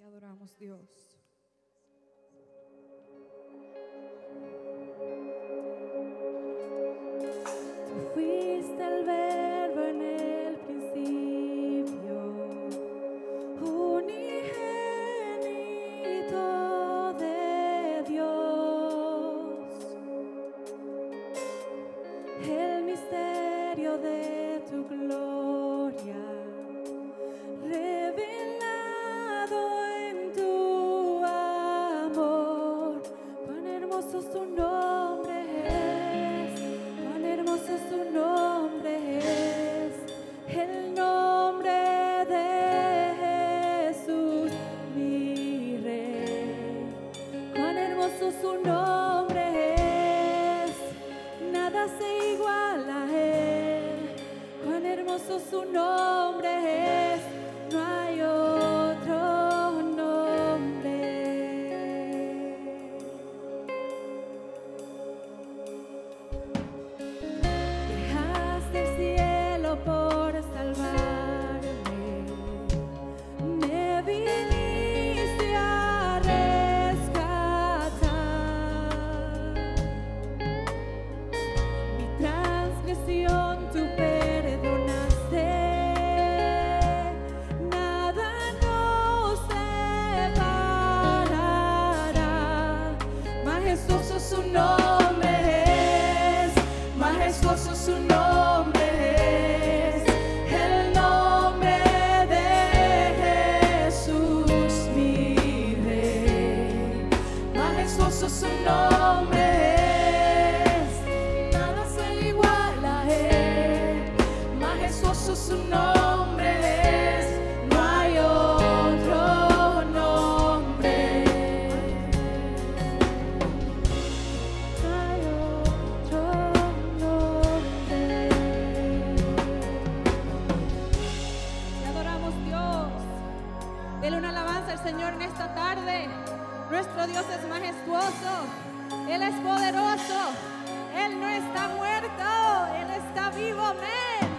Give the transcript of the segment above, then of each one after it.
Te adoramos, Dios. know. Su nombre es mayo, yo nombre. Le adoramos Dios. Dele una alabanza al Señor en esta tarde. Nuestro Dios es majestuoso. Él es poderoso. Él no está muerto. Él está vivo, me.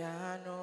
I know.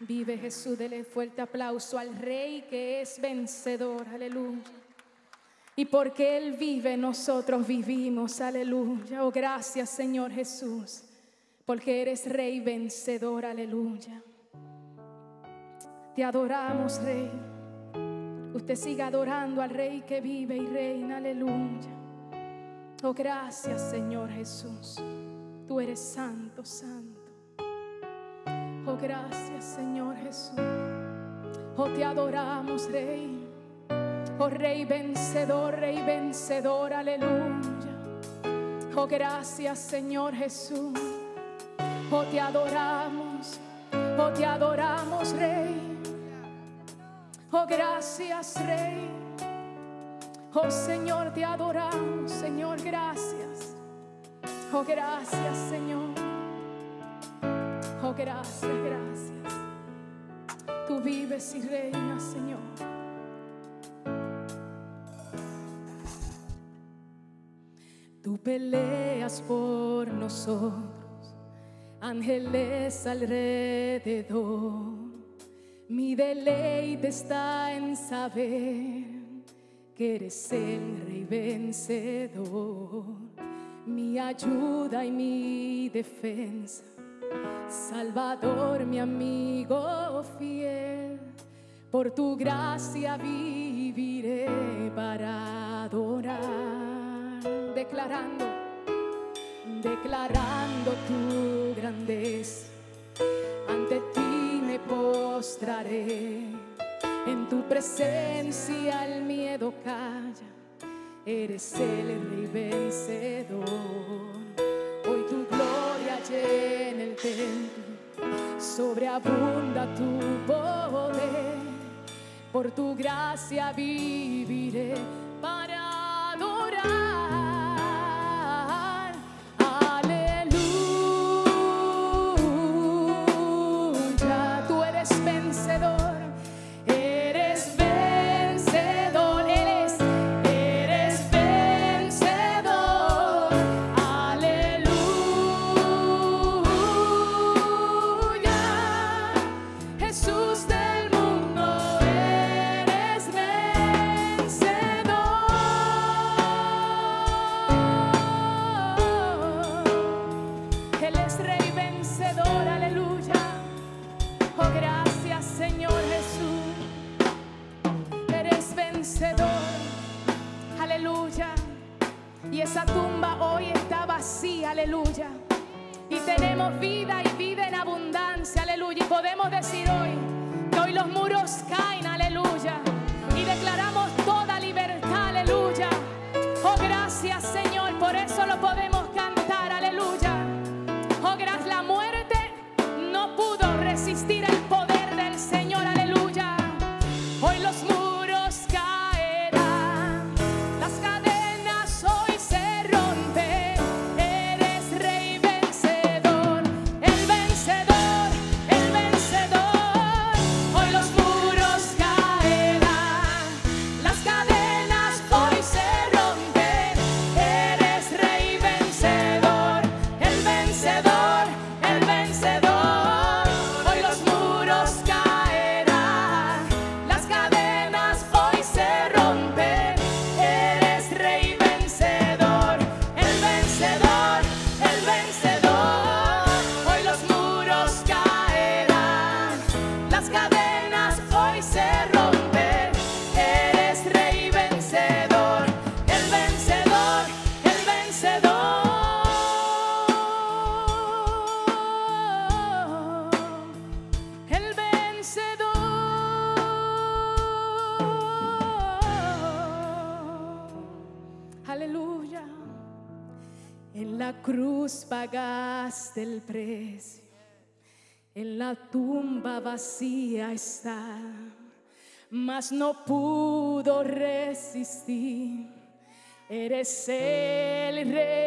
Vive Jesús, dele fuerte aplauso al Rey que es vencedor, aleluya. Y porque Él vive, nosotros vivimos, aleluya. Oh, gracias Señor Jesús, porque eres Rey vencedor, aleluya. Te adoramos, Rey. Usted siga adorando al Rey que vive y reina, aleluya. Oh, gracias Señor Jesús. Tú eres santo, santo. Oh, gracias Señor Jesús. Oh, te adoramos, Rey. Oh, Rey vencedor, Rey vencedor, aleluya. Oh, gracias Señor Jesús. Oh, te adoramos. Oh, te adoramos, Rey. Oh, gracias, Rey. Oh, Señor, te adoramos, Señor, gracias. Oh, gracias, Señor. Oh, gracias, gracias. Tú vives y reinas, Señor. Tú peleas por nosotros, ángeles alrededor. Mi deleite está en saber que eres el rey vencedor, mi ayuda y mi defensa, Salvador, mi amigo fiel. Por tu gracia viviré para adorar, declarando, declarando tu grandeza. Ante ti me postraré, en tu presencia el miedo calla. Eres el rey vencedor. Llena el templo, sobreabunda tu poder. Por tu gracia viviré gracias, Señor. Por eso lo podemos cruz pagaste el precio. En la tumba vacía está. Mas no pudo resistir. Eres el rey.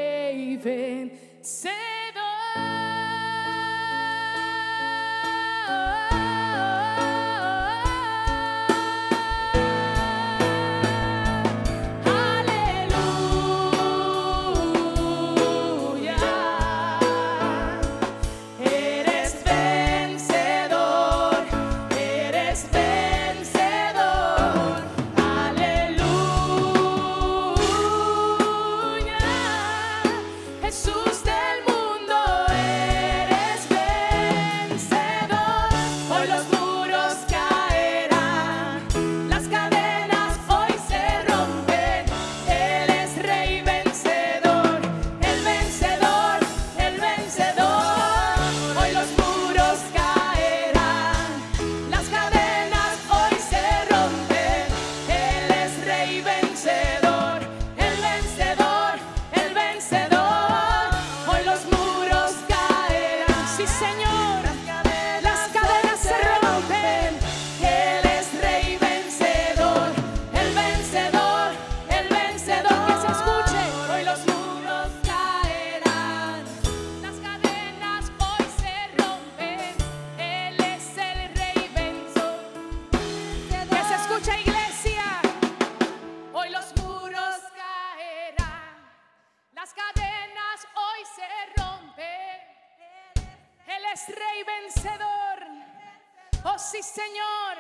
sí Señor.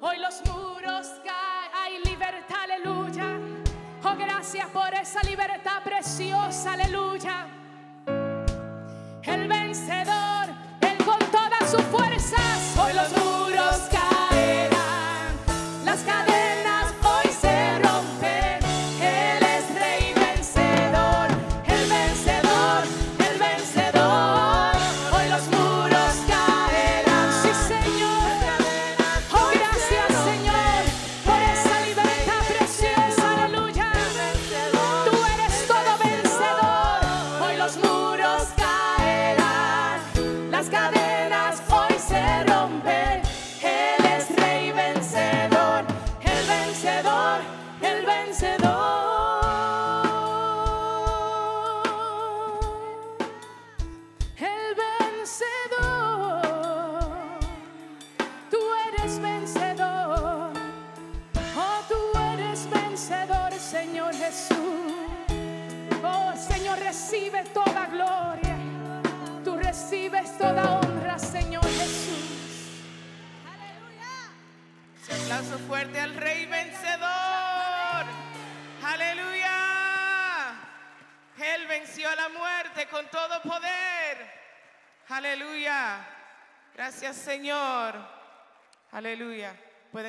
Hoy los muros caen, hay libertad, aleluya. Oh, gracias por esa libertad preciosa, aleluya.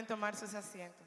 tomar sus asientos.